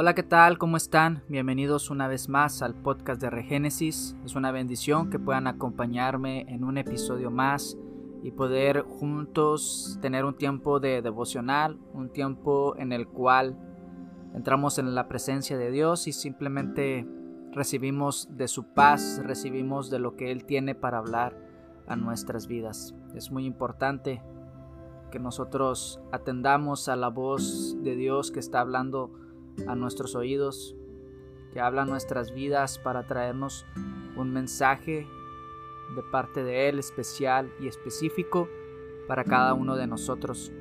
Hola, ¿qué tal? ¿Cómo están? Bienvenidos una vez más al podcast de Regénesis. Es una bendición que puedan acompañarme en un episodio más y poder juntos tener un tiempo de devocional, un tiempo en el cual entramos en la presencia de Dios y simplemente recibimos de su paz, recibimos de lo que Él tiene para hablar a nuestras vidas. Es muy importante que nosotros atendamos a la voz de Dios que está hablando a nuestros oídos, que habla nuestras vidas para traernos un mensaje de parte de Él especial y específico para cada uno de nosotros.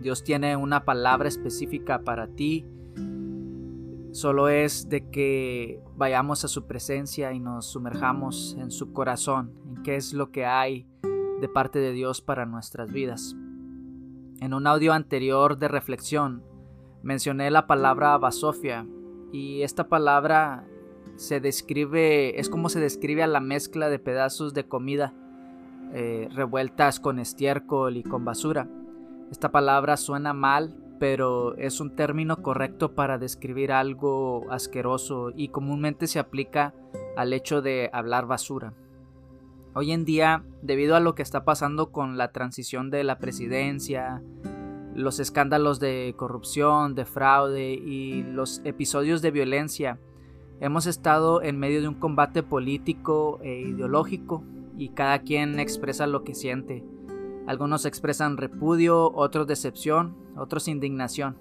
Dios tiene una palabra específica para ti. Solo es de que vayamos a su presencia y nos sumerjamos en su corazón, en qué es lo que hay de parte de Dios para nuestras vidas. En un audio anterior de reflexión mencioné la palabra basofia y esta palabra se describe, es como se describe a la mezcla de pedazos de comida eh, revueltas con estiércol y con basura. Esta palabra suena mal, pero es un término correcto para describir algo asqueroso y comúnmente se aplica al hecho de hablar basura. Hoy en día, debido a lo que está pasando con la transición de la presidencia, los escándalos de corrupción, de fraude y los episodios de violencia, hemos estado en medio de un combate político e ideológico y cada quien expresa lo que siente. Algunos expresan repudio, otros decepción, otros indignación.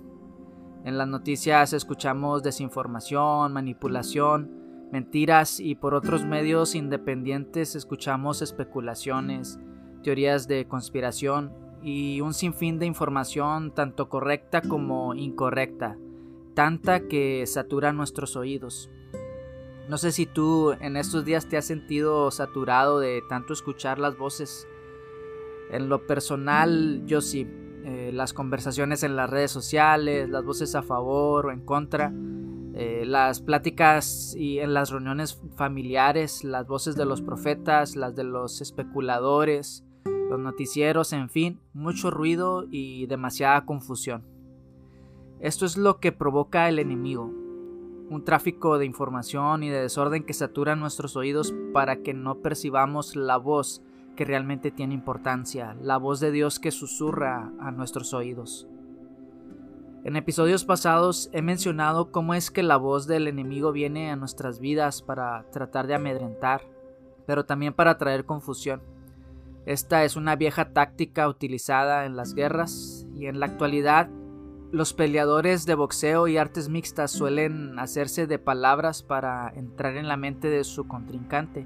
En las noticias escuchamos desinformación, manipulación, mentiras y por otros medios independientes escuchamos especulaciones, teorías de conspiración y un sinfín de información tanto correcta como incorrecta, tanta que satura nuestros oídos. No sé si tú en estos días te has sentido saturado de tanto escuchar las voces. En lo personal, yo sí. Eh, las conversaciones en las redes sociales, las voces a favor o en contra, eh, las pláticas y en las reuniones familiares, las voces de los profetas, las de los especuladores, los noticieros, en fin, mucho ruido y demasiada confusión. Esto es lo que provoca el enemigo, un tráfico de información y de desorden que satura nuestros oídos para que no percibamos la voz que realmente tiene importancia, la voz de Dios que susurra a nuestros oídos. En episodios pasados he mencionado cómo es que la voz del enemigo viene a nuestras vidas para tratar de amedrentar, pero también para traer confusión. Esta es una vieja táctica utilizada en las guerras y en la actualidad los peleadores de boxeo y artes mixtas suelen hacerse de palabras para entrar en la mente de su contrincante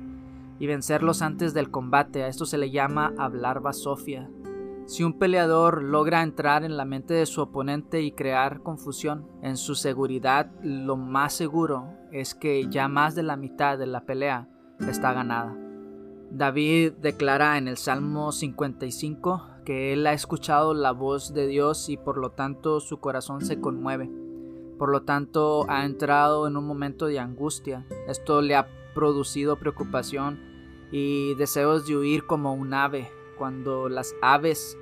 y vencerlos antes del combate. A esto se le llama hablar basofia. Si un peleador logra entrar en la mente de su oponente y crear confusión en su seguridad, lo más seguro es que ya más de la mitad de la pelea está ganada. David declara en el Salmo 55 que él ha escuchado la voz de Dios y por lo tanto su corazón se conmueve. Por lo tanto ha entrado en un momento de angustia. Esto le ha producido preocupación y deseos de huir como un ave. Cuando las aves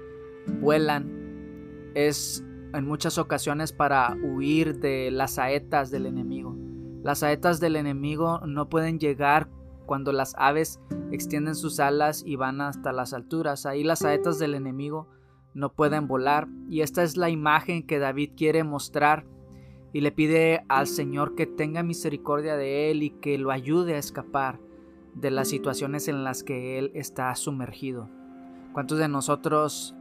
vuelan es en muchas ocasiones para huir de las saetas del enemigo. Las saetas del enemigo no pueden llegar cuando las aves extienden sus alas y van hasta las alturas. Ahí las saetas del enemigo no pueden volar. Y esta es la imagen que David quiere mostrar y le pide al Señor que tenga misericordia de él y que lo ayude a escapar de las situaciones en las que él está sumergido. ¿Cuántos de nosotros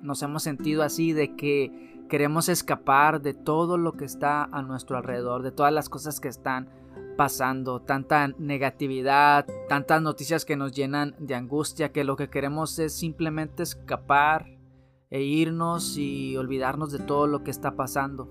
nos hemos sentido así de que queremos escapar de todo lo que está a nuestro alrededor, de todas las cosas que están pasando, tanta negatividad, tantas noticias que nos llenan de angustia, que lo que queremos es simplemente escapar e irnos y olvidarnos de todo lo que está pasando.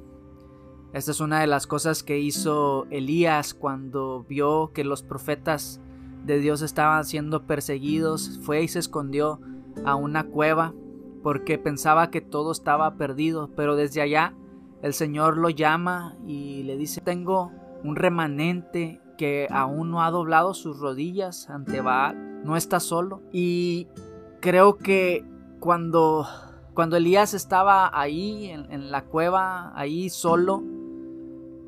Esta es una de las cosas que hizo Elías cuando vio que los profetas de Dios estaban siendo perseguidos, fue y se escondió a una cueva porque pensaba que todo estaba perdido, pero desde allá el Señor lo llama y le dice, tengo un remanente que aún no ha doblado sus rodillas ante Baal, no está solo. Y creo que cuando, cuando Elías estaba ahí en, en la cueva, ahí solo,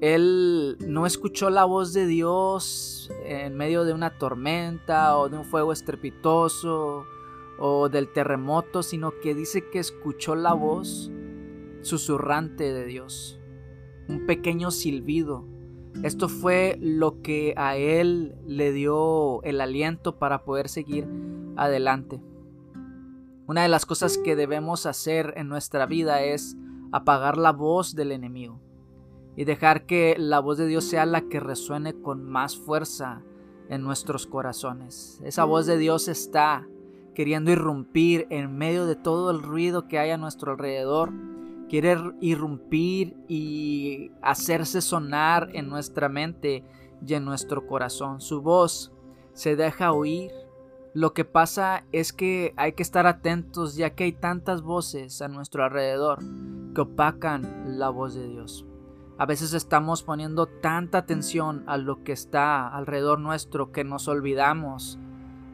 él no escuchó la voz de Dios en medio de una tormenta o de un fuego estrepitoso o del terremoto, sino que dice que escuchó la voz susurrante de Dios, un pequeño silbido. Esto fue lo que a él le dio el aliento para poder seguir adelante. Una de las cosas que debemos hacer en nuestra vida es apagar la voz del enemigo y dejar que la voz de Dios sea la que resuene con más fuerza en nuestros corazones. Esa voz de Dios está queriendo irrumpir en medio de todo el ruido que hay a nuestro alrededor. Quiere irrumpir y hacerse sonar en nuestra mente y en nuestro corazón. Su voz se deja oír. Lo que pasa es que hay que estar atentos ya que hay tantas voces a nuestro alrededor que opacan la voz de Dios. A veces estamos poniendo tanta atención a lo que está alrededor nuestro que nos olvidamos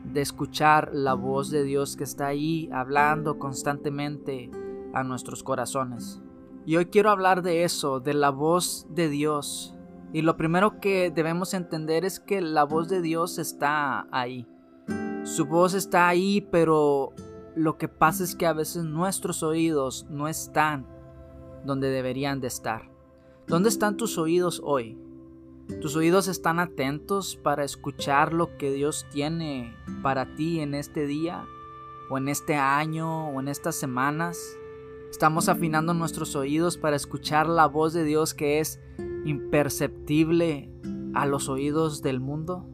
de escuchar la voz de Dios que está ahí hablando constantemente a nuestros corazones. Y hoy quiero hablar de eso, de la voz de Dios. Y lo primero que debemos entender es que la voz de Dios está ahí. Su voz está ahí, pero lo que pasa es que a veces nuestros oídos no están donde deberían de estar. ¿Dónde están tus oídos hoy? ¿Tus oídos están atentos para escuchar lo que Dios tiene para ti en este día? ¿O en este año? ¿O en estas semanas? ¿Estamos afinando nuestros oídos para escuchar la voz de Dios que es imperceptible a los oídos del mundo?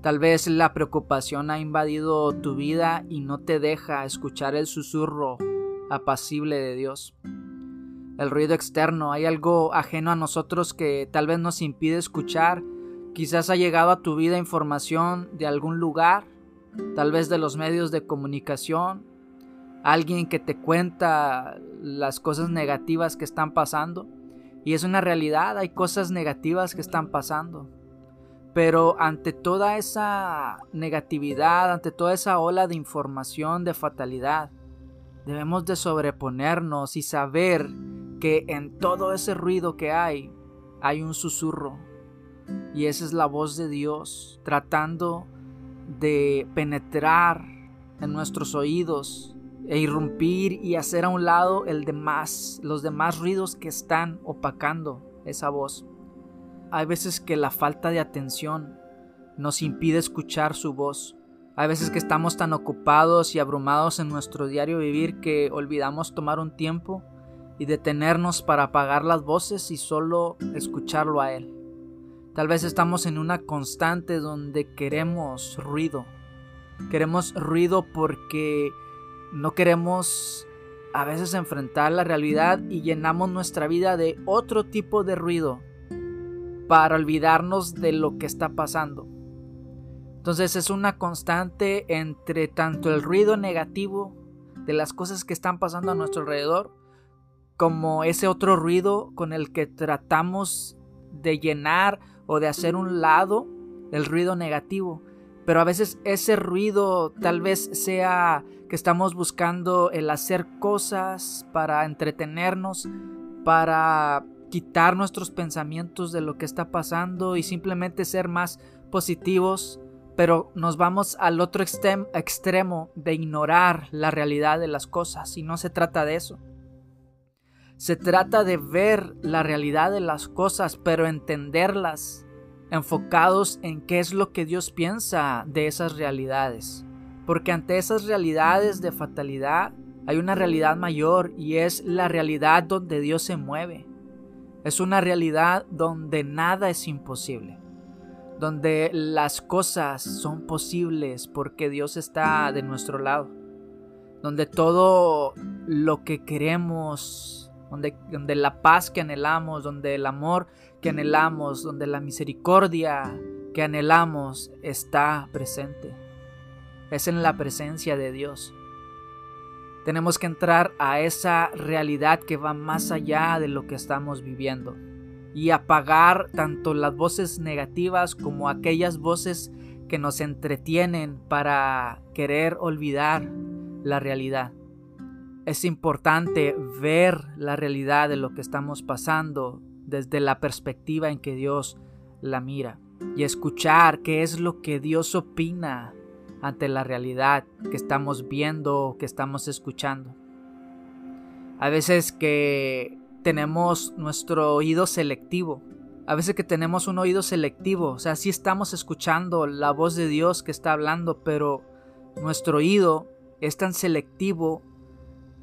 Tal vez la preocupación ha invadido tu vida y no te deja escuchar el susurro apacible de Dios el ruido externo, hay algo ajeno a nosotros que tal vez nos impide escuchar. Quizás ha llegado a tu vida información de algún lugar, tal vez de los medios de comunicación, alguien que te cuenta las cosas negativas que están pasando. Y es una realidad, hay cosas negativas que están pasando. Pero ante toda esa negatividad, ante toda esa ola de información de fatalidad, debemos de sobreponernos y saber que en todo ese ruido que hay hay un susurro y esa es la voz de Dios tratando de penetrar en nuestros oídos e irrumpir y hacer a un lado el demás, los demás ruidos que están opacando esa voz. Hay veces que la falta de atención nos impide escuchar su voz. Hay veces que estamos tan ocupados y abrumados en nuestro diario vivir que olvidamos tomar un tiempo y detenernos para apagar las voces y solo escucharlo a Él. Tal vez estamos en una constante donde queremos ruido. Queremos ruido porque no queremos a veces enfrentar la realidad y llenamos nuestra vida de otro tipo de ruido para olvidarnos de lo que está pasando. Entonces es una constante entre tanto el ruido negativo de las cosas que están pasando a nuestro alrededor como ese otro ruido con el que tratamos de llenar o de hacer un lado el ruido negativo. Pero a veces ese ruido tal vez sea que estamos buscando el hacer cosas para entretenernos, para quitar nuestros pensamientos de lo que está pasando y simplemente ser más positivos, pero nos vamos al otro extremo de ignorar la realidad de las cosas y no se trata de eso. Se trata de ver la realidad de las cosas, pero entenderlas, enfocados en qué es lo que Dios piensa de esas realidades. Porque ante esas realidades de fatalidad hay una realidad mayor y es la realidad donde Dios se mueve. Es una realidad donde nada es imposible, donde las cosas son posibles porque Dios está de nuestro lado, donde todo lo que queremos donde, la paz que anhelamos, donde el amor que anhelamos, donde la misericordia que anhelamos está presente. Es en la presencia de Dios. Tenemos que entrar a esa realidad que va más allá de lo que estamos viviendo y apagar tanto las voces negativas como aquellas voces que nos entretienen para querer olvidar la realidad. Es importante ver la realidad de lo que estamos pasando desde la perspectiva en que Dios la mira y escuchar qué es lo que Dios opina ante la realidad que estamos viendo o que estamos escuchando. A veces que tenemos nuestro oído selectivo, a veces que tenemos un oído selectivo, o sea, sí estamos escuchando la voz de Dios que está hablando, pero nuestro oído es tan selectivo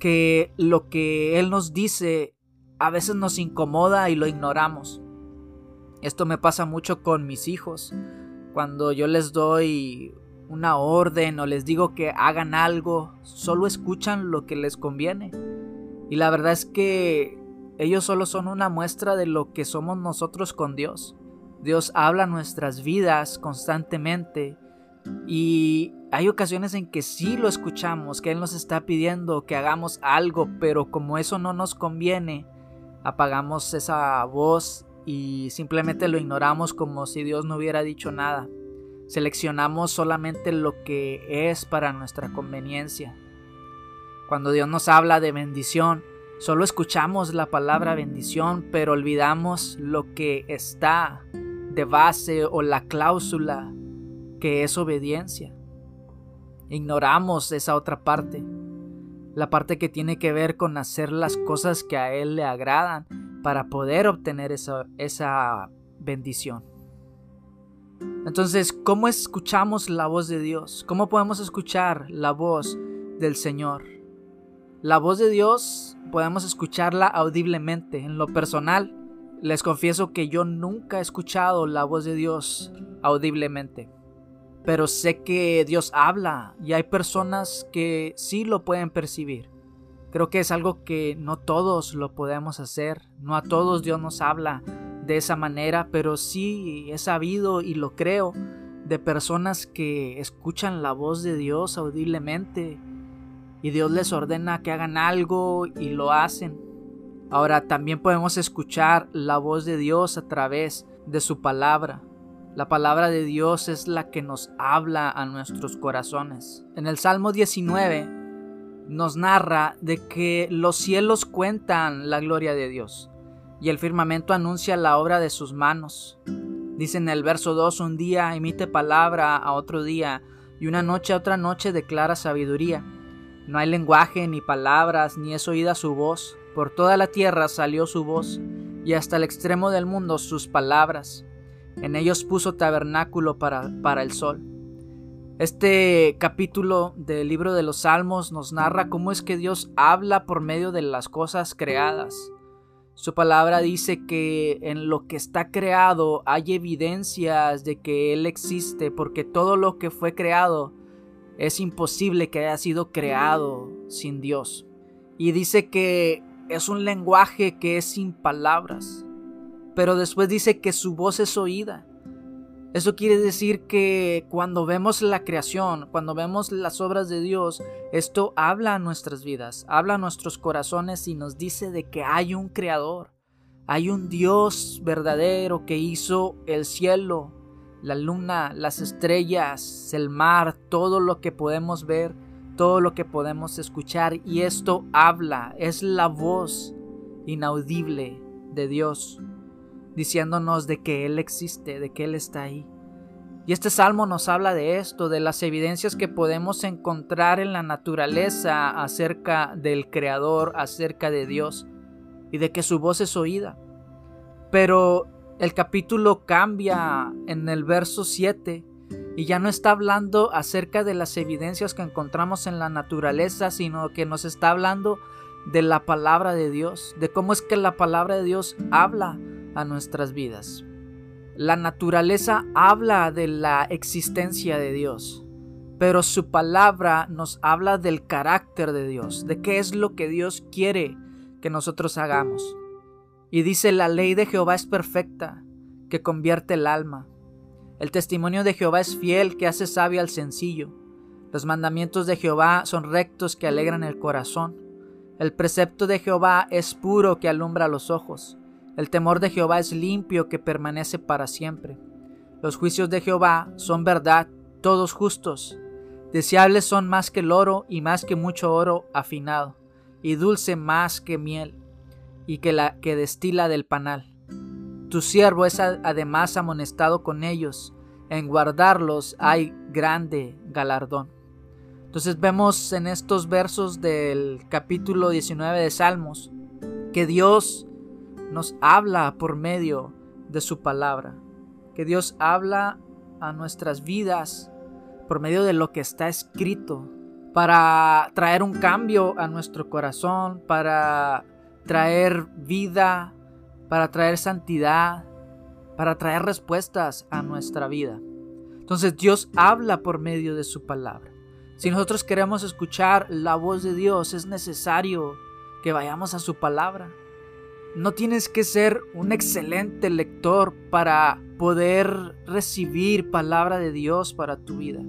que lo que Él nos dice a veces nos incomoda y lo ignoramos. Esto me pasa mucho con mis hijos. Cuando yo les doy una orden o les digo que hagan algo, solo escuchan lo que les conviene. Y la verdad es que ellos solo son una muestra de lo que somos nosotros con Dios. Dios habla nuestras vidas constantemente y hay ocasiones en que sí lo escuchamos, que Él nos está pidiendo que hagamos algo, pero como eso no nos conviene, apagamos esa voz y simplemente lo ignoramos como si Dios no hubiera dicho nada. Seleccionamos solamente lo que es para nuestra conveniencia. Cuando Dios nos habla de bendición, solo escuchamos la palabra bendición, pero olvidamos lo que está de base o la cláusula que es obediencia. Ignoramos esa otra parte, la parte que tiene que ver con hacer las cosas que a Él le agradan para poder obtener esa, esa bendición. Entonces, ¿cómo escuchamos la voz de Dios? ¿Cómo podemos escuchar la voz del Señor? La voz de Dios podemos escucharla audiblemente. En lo personal, les confieso que yo nunca he escuchado la voz de Dios audiblemente. Pero sé que Dios habla y hay personas que sí lo pueden percibir. Creo que es algo que no todos lo podemos hacer, no a todos Dios nos habla de esa manera, pero sí he sabido y lo creo de personas que escuchan la voz de Dios audiblemente y Dios les ordena que hagan algo y lo hacen. Ahora también podemos escuchar la voz de Dios a través de su palabra. La palabra de Dios es la que nos habla a nuestros corazones. En el Salmo 19 nos narra de que los cielos cuentan la gloria de Dios y el firmamento anuncia la obra de sus manos. Dice en el verso 2, un día emite palabra a otro día y una noche a otra noche declara sabiduría. No hay lenguaje ni palabras, ni es oída su voz. Por toda la tierra salió su voz, y hasta el extremo del mundo sus palabras. En ellos puso tabernáculo para, para el sol. Este capítulo del libro de los Salmos nos narra cómo es que Dios habla por medio de las cosas creadas. Su palabra dice que en lo que está creado hay evidencias de que Él existe, porque todo lo que fue creado es imposible que haya sido creado sin Dios. Y dice que es un lenguaje que es sin palabras, pero después dice que su voz es oída. Eso quiere decir que cuando vemos la creación, cuando vemos las obras de Dios, esto habla a nuestras vidas, habla a nuestros corazones y nos dice de que hay un creador, hay un Dios verdadero que hizo el cielo, la luna, las estrellas, el mar, todo lo que podemos ver, todo lo que podemos escuchar y esto habla, es la voz inaudible de Dios diciéndonos de que Él existe, de que Él está ahí. Y este salmo nos habla de esto, de las evidencias que podemos encontrar en la naturaleza acerca del Creador, acerca de Dios, y de que su voz es oída. Pero el capítulo cambia en el verso 7 y ya no está hablando acerca de las evidencias que encontramos en la naturaleza, sino que nos está hablando de la palabra de Dios, de cómo es que la palabra de Dios habla a nuestras vidas. La naturaleza habla de la existencia de Dios, pero su palabra nos habla del carácter de Dios, de qué es lo que Dios quiere que nosotros hagamos. Y dice, la ley de Jehová es perfecta, que convierte el alma. El testimonio de Jehová es fiel, que hace sabio al sencillo. Los mandamientos de Jehová son rectos, que alegran el corazón. El precepto de Jehová es puro, que alumbra los ojos. El temor de Jehová es limpio que permanece para siempre. Los juicios de Jehová son verdad, todos justos. Deseables son más que el oro y más que mucho oro afinado, y dulce más que miel, y que la que destila del panal. Tu siervo es además amonestado con ellos. En guardarlos hay grande galardón. Entonces vemos en estos versos del capítulo 19 de Salmos que Dios nos habla por medio de su palabra, que Dios habla a nuestras vidas por medio de lo que está escrito, para traer un cambio a nuestro corazón, para traer vida, para traer santidad, para traer respuestas a nuestra vida. Entonces Dios habla por medio de su palabra. Si nosotros queremos escuchar la voz de Dios, es necesario que vayamos a su palabra. No tienes que ser un excelente lector para poder recibir palabra de Dios para tu vida.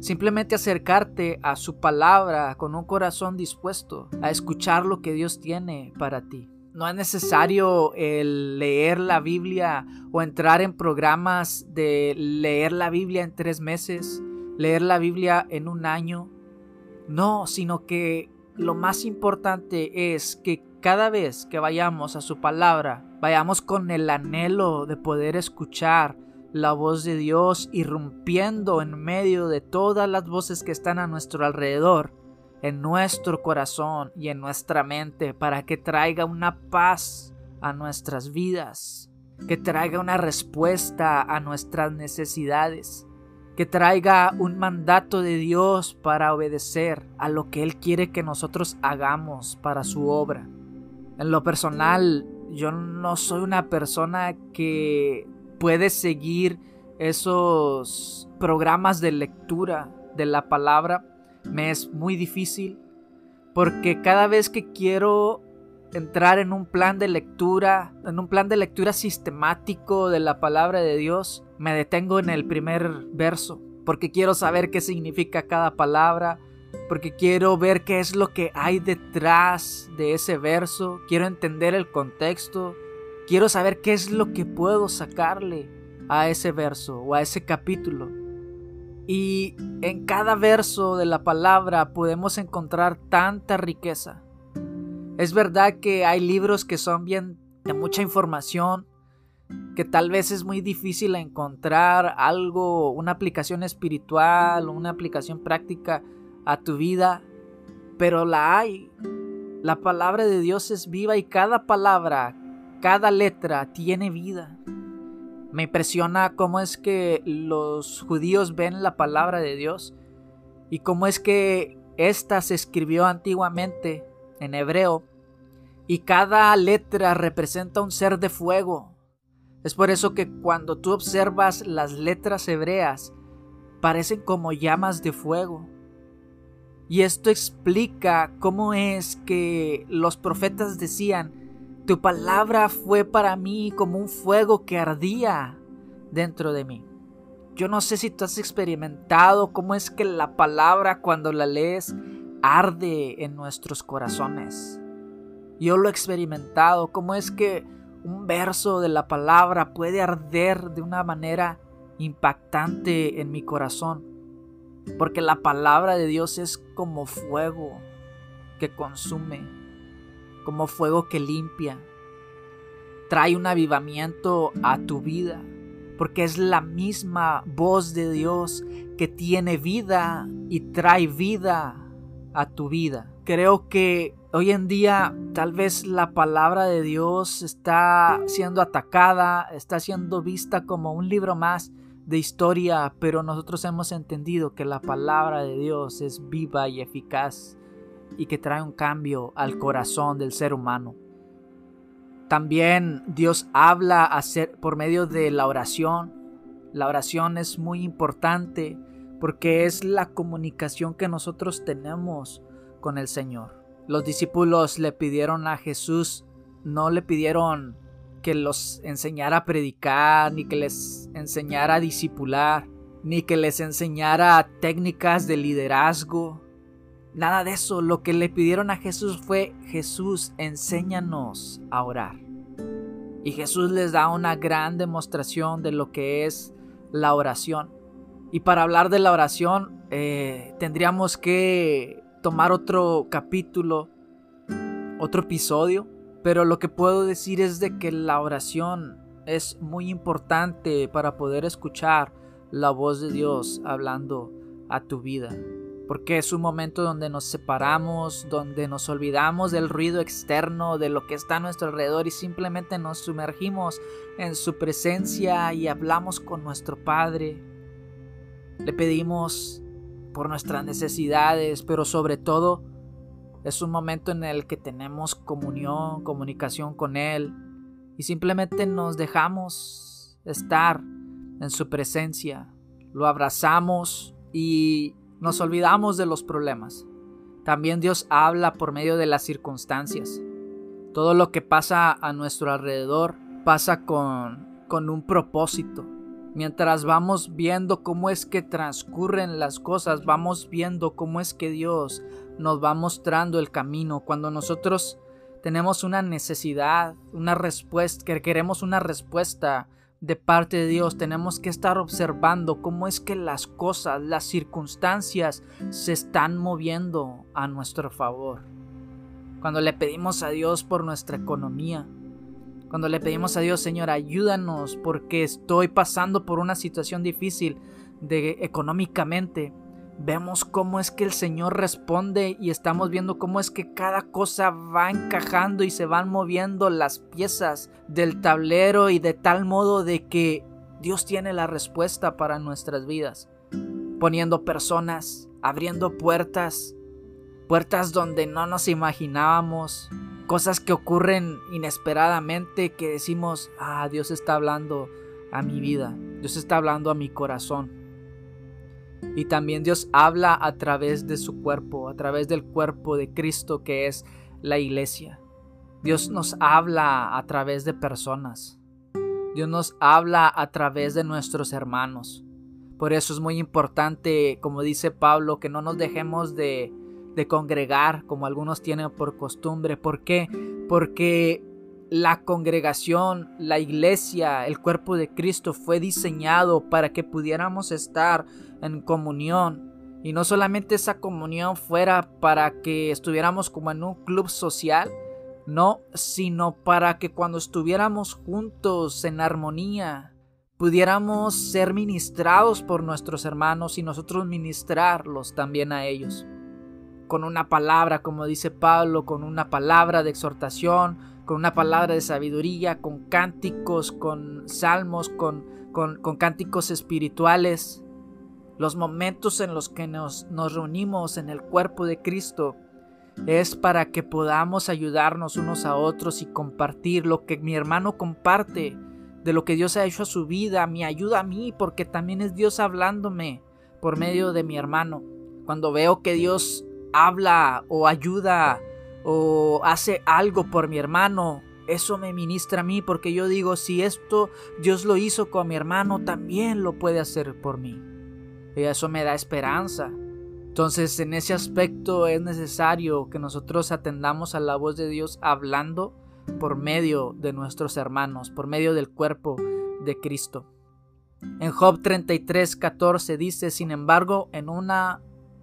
Simplemente acercarte a su palabra con un corazón dispuesto a escuchar lo que Dios tiene para ti. No es necesario leer la Biblia o entrar en programas de leer la Biblia en tres meses leer la Biblia en un año. No, sino que lo más importante es que cada vez que vayamos a su palabra, vayamos con el anhelo de poder escuchar la voz de Dios irrumpiendo en medio de todas las voces que están a nuestro alrededor, en nuestro corazón y en nuestra mente, para que traiga una paz a nuestras vidas, que traiga una respuesta a nuestras necesidades que traiga un mandato de Dios para obedecer a lo que Él quiere que nosotros hagamos para su obra. En lo personal, yo no soy una persona que puede seguir esos programas de lectura de la palabra. Me es muy difícil porque cada vez que quiero entrar en un plan de lectura, en un plan de lectura sistemático de la palabra de Dios, me detengo en el primer verso, porque quiero saber qué significa cada palabra, porque quiero ver qué es lo que hay detrás de ese verso, quiero entender el contexto, quiero saber qué es lo que puedo sacarle a ese verso o a ese capítulo. Y en cada verso de la palabra podemos encontrar tanta riqueza es verdad que hay libros que son bien de mucha información, que tal vez es muy difícil encontrar algo, una aplicación espiritual, una aplicación práctica a tu vida, pero la hay. La palabra de Dios es viva y cada palabra, cada letra tiene vida. Me impresiona cómo es que los judíos ven la palabra de Dios y cómo es que ésta se escribió antiguamente en hebreo y cada letra representa un ser de fuego. Es por eso que cuando tú observas las letras hebreas, parecen como llamas de fuego. Y esto explica cómo es que los profetas decían, tu palabra fue para mí como un fuego que ardía dentro de mí. Yo no sé si tú has experimentado cómo es que la palabra cuando la lees arde en nuestros corazones. Yo lo he experimentado, cómo es que un verso de la palabra puede arder de una manera impactante en mi corazón. Porque la palabra de Dios es como fuego que consume, como fuego que limpia. Trae un avivamiento a tu vida, porque es la misma voz de Dios que tiene vida y trae vida a tu vida. Creo que Hoy en día tal vez la palabra de Dios está siendo atacada, está siendo vista como un libro más de historia, pero nosotros hemos entendido que la palabra de Dios es viva y eficaz y que trae un cambio al corazón del ser humano. También Dios habla por medio de la oración. La oración es muy importante porque es la comunicación que nosotros tenemos con el Señor. Los discípulos le pidieron a Jesús, no le pidieron que los enseñara a predicar, ni que les enseñara a discipular, ni que les enseñara técnicas de liderazgo. Nada de eso. Lo que le pidieron a Jesús fue, Jesús, enséñanos a orar. Y Jesús les da una gran demostración de lo que es la oración. Y para hablar de la oración, eh, tendríamos que tomar otro capítulo, otro episodio, pero lo que puedo decir es de que la oración es muy importante para poder escuchar la voz de Dios hablando a tu vida. Porque es un momento donde nos separamos, donde nos olvidamos del ruido externo, de lo que está a nuestro alrededor y simplemente nos sumergimos en su presencia y hablamos con nuestro Padre. Le pedimos por nuestras necesidades, pero sobre todo es un momento en el que tenemos comunión, comunicación con Él y simplemente nos dejamos estar en su presencia. Lo abrazamos y nos olvidamos de los problemas. También Dios habla por medio de las circunstancias. Todo lo que pasa a nuestro alrededor pasa con, con un propósito. Mientras vamos viendo cómo es que transcurren las cosas, vamos viendo cómo es que Dios nos va mostrando el camino. Cuando nosotros tenemos una necesidad, una respuesta, que queremos una respuesta de parte de Dios, tenemos que estar observando cómo es que las cosas, las circunstancias se están moviendo a nuestro favor. Cuando le pedimos a Dios por nuestra economía, cuando le pedimos a Dios, Señor, ayúdanos porque estoy pasando por una situación difícil de económicamente. Vemos cómo es que el Señor responde y estamos viendo cómo es que cada cosa va encajando y se van moviendo las piezas del tablero y de tal modo de que Dios tiene la respuesta para nuestras vidas, poniendo personas, abriendo puertas, puertas donde no nos imaginábamos, cosas que ocurren inesperadamente que decimos, ah, Dios está hablando a mi vida, Dios está hablando a mi corazón. Y también Dios habla a través de su cuerpo, a través del cuerpo de Cristo que es la iglesia. Dios nos habla a través de personas. Dios nos habla a través de nuestros hermanos. Por eso es muy importante, como dice Pablo, que no nos dejemos de de congregar como algunos tienen por costumbre. ¿Por qué? Porque la congregación, la iglesia, el cuerpo de Cristo fue diseñado para que pudiéramos estar en comunión. Y no solamente esa comunión fuera para que estuviéramos como en un club social, no, sino para que cuando estuviéramos juntos en armonía, pudiéramos ser ministrados por nuestros hermanos y nosotros ministrarlos también a ellos con una palabra, como dice Pablo, con una palabra de exhortación, con una palabra de sabiduría, con cánticos, con salmos, con, con, cánticos espirituales. Los momentos en los que nos, nos reunimos en el cuerpo de Cristo es para que podamos ayudarnos unos a otros y compartir lo que mi hermano comparte de lo que Dios ha hecho a su vida, me ayuda a mí porque también es Dios hablándome por medio de mi hermano. Cuando veo que Dios habla o ayuda o hace algo por mi hermano, eso me ministra a mí porque yo digo, si esto Dios lo hizo con mi hermano, también lo puede hacer por mí. Y eso me da esperanza. Entonces, en ese aspecto es necesario que nosotros atendamos a la voz de Dios hablando por medio de nuestros hermanos, por medio del cuerpo de Cristo. En Job 33, 14 dice, sin embargo, en una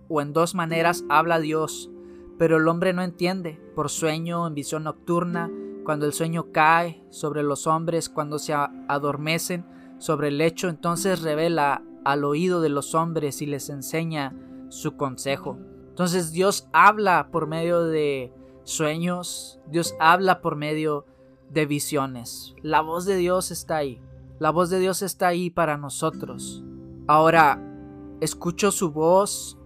o en dos maneras habla Dios, pero el hombre no entiende, por sueño, en visión nocturna, cuando el sueño cae sobre los hombres, cuando se adormecen sobre el lecho, entonces revela al oído de los hombres y les enseña su consejo. Entonces Dios habla por medio de sueños, Dios habla por medio de visiones. La voz de Dios está ahí. La voz de Dios está ahí para nosotros. Ahora, escucho su voz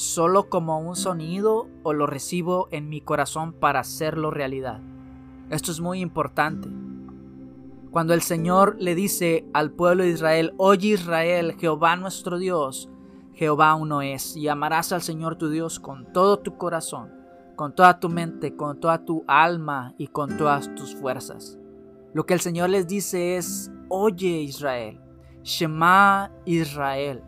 solo como un sonido o lo recibo en mi corazón para hacerlo realidad. Esto es muy importante. Cuando el Señor le dice al pueblo de Israel, oye Israel, Jehová nuestro Dios, Jehová uno es, y amarás al Señor tu Dios con todo tu corazón, con toda tu mente, con toda tu alma y con todas tus fuerzas. Lo que el Señor les dice es, oye Israel, Shema Israel,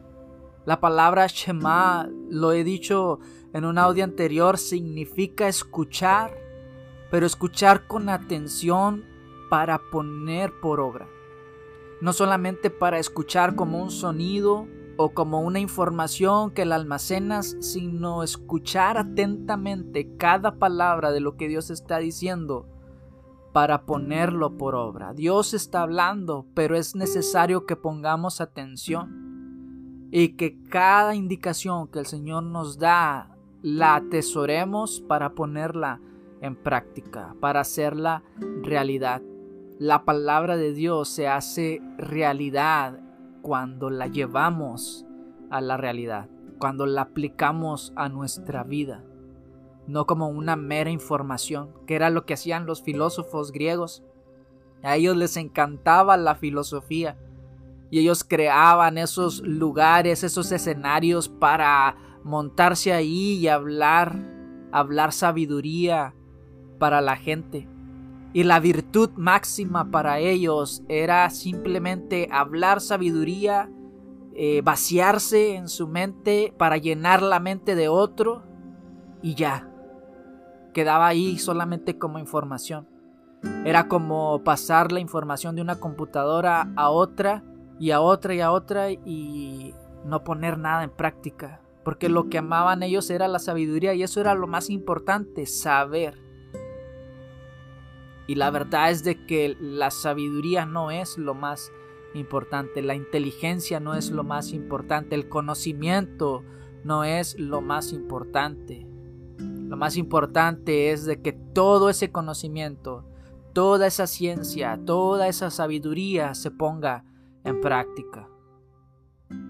la palabra Shema, lo he dicho en un audio anterior, significa escuchar, pero escuchar con atención para poner por obra. No solamente para escuchar como un sonido o como una información que la almacenas, sino escuchar atentamente cada palabra de lo que Dios está diciendo para ponerlo por obra. Dios está hablando, pero es necesario que pongamos atención y que cada indicación que el Señor nos da la atesoremos para ponerla en práctica, para hacerla realidad. La palabra de Dios se hace realidad cuando la llevamos a la realidad, cuando la aplicamos a nuestra vida, no como una mera información, que era lo que hacían los filósofos griegos. A ellos les encantaba la filosofía y ellos creaban esos lugares, esos escenarios para montarse ahí y hablar, hablar sabiduría para la gente. Y la virtud máxima para ellos era simplemente hablar sabiduría, eh, vaciarse en su mente para llenar la mente de otro y ya. Quedaba ahí solamente como información. Era como pasar la información de una computadora a otra y a otra y a otra y no poner nada en práctica. Porque lo que amaban ellos era la sabiduría y eso era lo más importante, saber. Y la verdad es de que la sabiduría no es lo más importante, la inteligencia no es lo más importante, el conocimiento no es lo más importante. Lo más importante es de que todo ese conocimiento, toda esa ciencia, toda esa sabiduría se ponga en práctica.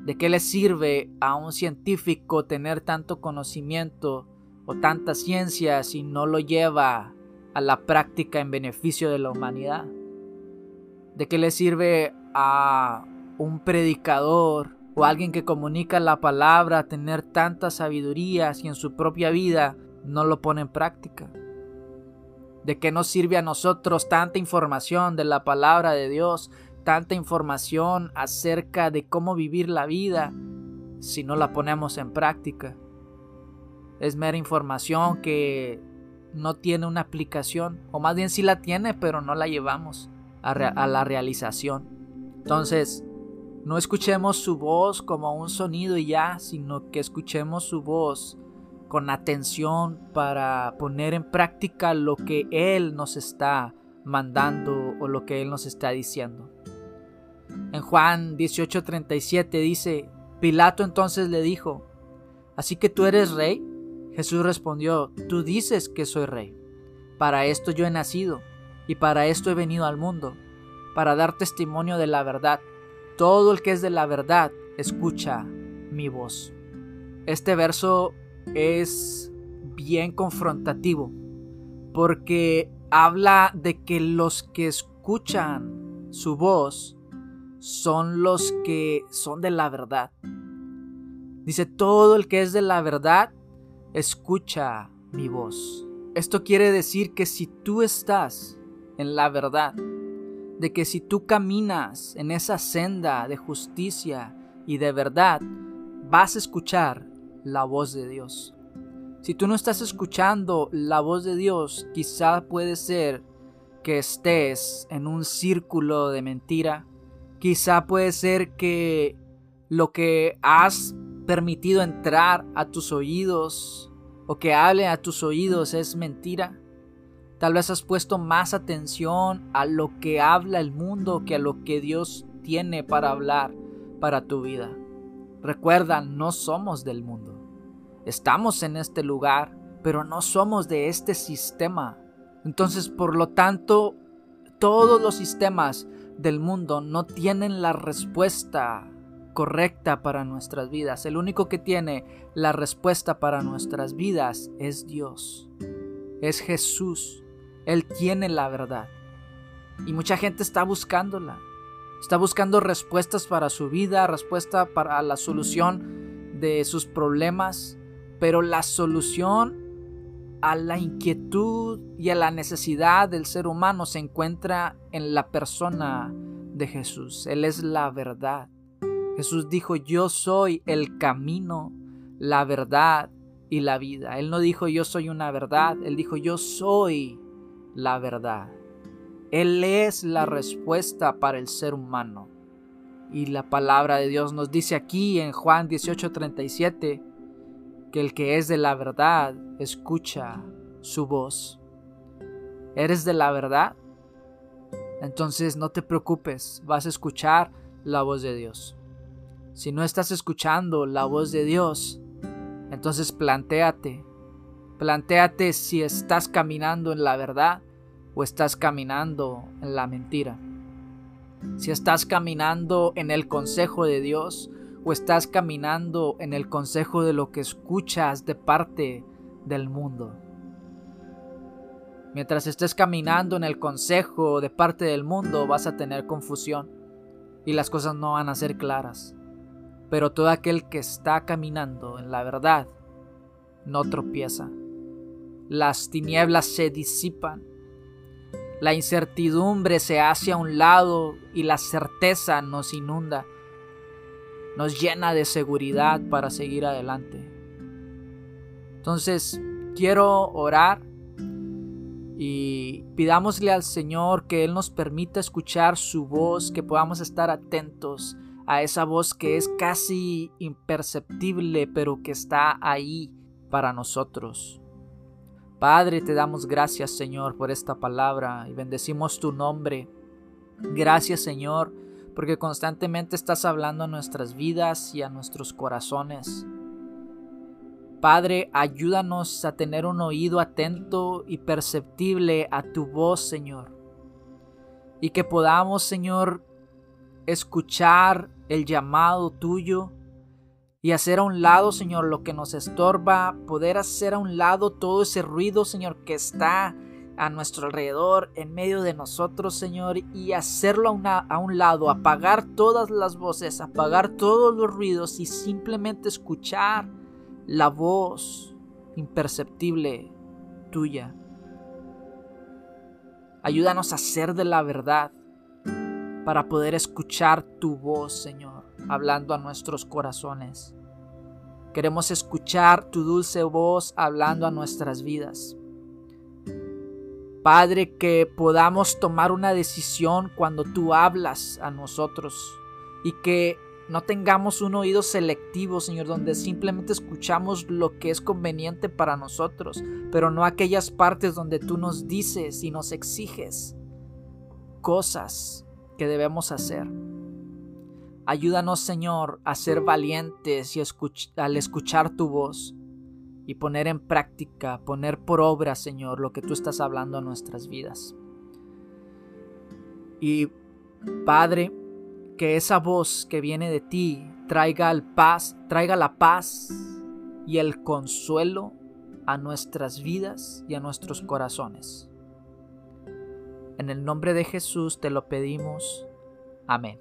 ¿De qué le sirve a un científico tener tanto conocimiento o tanta ciencia si no lo lleva a la práctica en beneficio de la humanidad? ¿De qué le sirve a un predicador o alguien que comunica la palabra tener tanta sabiduría si en su propia vida no lo pone en práctica? ¿De qué nos sirve a nosotros tanta información de la palabra de Dios, tanta información acerca de cómo vivir la vida si no la ponemos en práctica? Es mera información que no tiene una aplicación, o más bien sí la tiene, pero no la llevamos a, la realización. Entonces, no escuchemos su voz como un sonido y ya, sino que escuchemos su voz con atención para poner en práctica lo que Él nos está mandando o lo que Él nos está diciendo. En Juan 18:37 dice, Pilato entonces le dijo, ¿Así que tú eres rey? Jesús respondió, Tú dices que soy rey. Para esto yo he nacido, y para esto he venido al mundo, para dar testimonio de la verdad. Todo el que es de la verdad, escucha mi voz. Este verso es bien confrontativo, porque habla de que los que escuchan su voz son los que son de la verdad. Dice, todo el que es de la verdad escucha mi voz. Esto quiere decir que si tú estás en la verdad, de que si tú caminas en esa senda de justicia y de verdad, vas a escuchar la voz de Dios. Si tú no estás escuchando la voz de Dios, quizá puede ser que estés en un círculo de mentira. Quizá puede ser que lo que has permitido entrar a tus oídos o que hable a tus oídos es mentira. Tal vez has puesto más atención a lo que habla el mundo que a lo que Dios tiene para hablar para tu vida. Recuerda, no somos del mundo. Estamos en este lugar, pero no somos de este sistema. Entonces, por lo tanto, todos los sistemas del mundo no tienen la respuesta correcta para nuestras vidas. El único que tiene la respuesta para nuestras vidas es Dios. Es Jesús. Él tiene la verdad. Y mucha gente está buscándola. Está buscando respuestas para su vida, respuesta para la solución de sus problemas. Pero la solución a la inquietud y a la necesidad del ser humano se encuentra en la persona de Jesús. Él es la verdad. Jesús dijo, yo soy el camino, la verdad y la vida. Él no dijo, yo soy una verdad, él dijo, yo soy la verdad. Él es la respuesta para el ser humano. Y la palabra de Dios nos dice aquí en Juan 18:37 que el que es de la verdad escucha su voz. ¿Eres de la verdad? entonces no te preocupes, vas a escuchar la voz de Dios. Si no estás escuchando la voz de Dios, entonces plantéate, plantéate si estás caminando en la verdad o estás caminando en la mentira. Si estás caminando en el consejo de Dios o estás caminando en el consejo de lo que escuchas de parte del mundo. Mientras estés caminando en el consejo de parte del mundo vas a tener confusión y las cosas no van a ser claras. Pero todo aquel que está caminando en la verdad no tropieza. Las tinieblas se disipan. La incertidumbre se hace a un lado y la certeza nos inunda. Nos llena de seguridad para seguir adelante. Entonces, quiero orar y pidámosle al Señor que Él nos permita escuchar su voz, que podamos estar atentos a esa voz que es casi imperceptible, pero que está ahí para nosotros. Padre, te damos gracias, Señor, por esta palabra y bendecimos tu nombre. Gracias, Señor, porque constantemente estás hablando a nuestras vidas y a nuestros corazones. Padre, ayúdanos a tener un oído atento y perceptible a tu voz, Señor. Y que podamos, Señor, escuchar el llamado tuyo y hacer a un lado, Señor, lo que nos estorba, poder hacer a un lado todo ese ruido, Señor, que está a nuestro alrededor, en medio de nosotros, Señor, y hacerlo a, a, un lado, apagar todas las voces, apagar todos los ruidos y simplemente escuchar la voz imperceptible tuya. Ayúdanos a ser de la verdad para poder escuchar tu voz, Señor, hablando a nuestros corazones. Queremos escuchar tu dulce voz hablando a nuestras vidas. Padre, que podamos tomar una decisión cuando tú hablas a nosotros y que no tengamos un oído selectivo, Señor, donde simplemente escuchamos lo que es conveniente para nosotros, pero no aquellas partes donde tú nos dices y nos exiges cosas que debemos hacer. Ayúdanos, Señor, a ser valientes y al escuchar tu voz y poner en práctica, poner por obra, Señor, lo que tú estás hablando en nuestras vidas. Y Padre, que esa voz que viene de ti traiga el paz, traiga la paz y el consuelo a nuestras vidas y a nuestros corazones. En el nombre de Jesús te lo pedimos. Amén.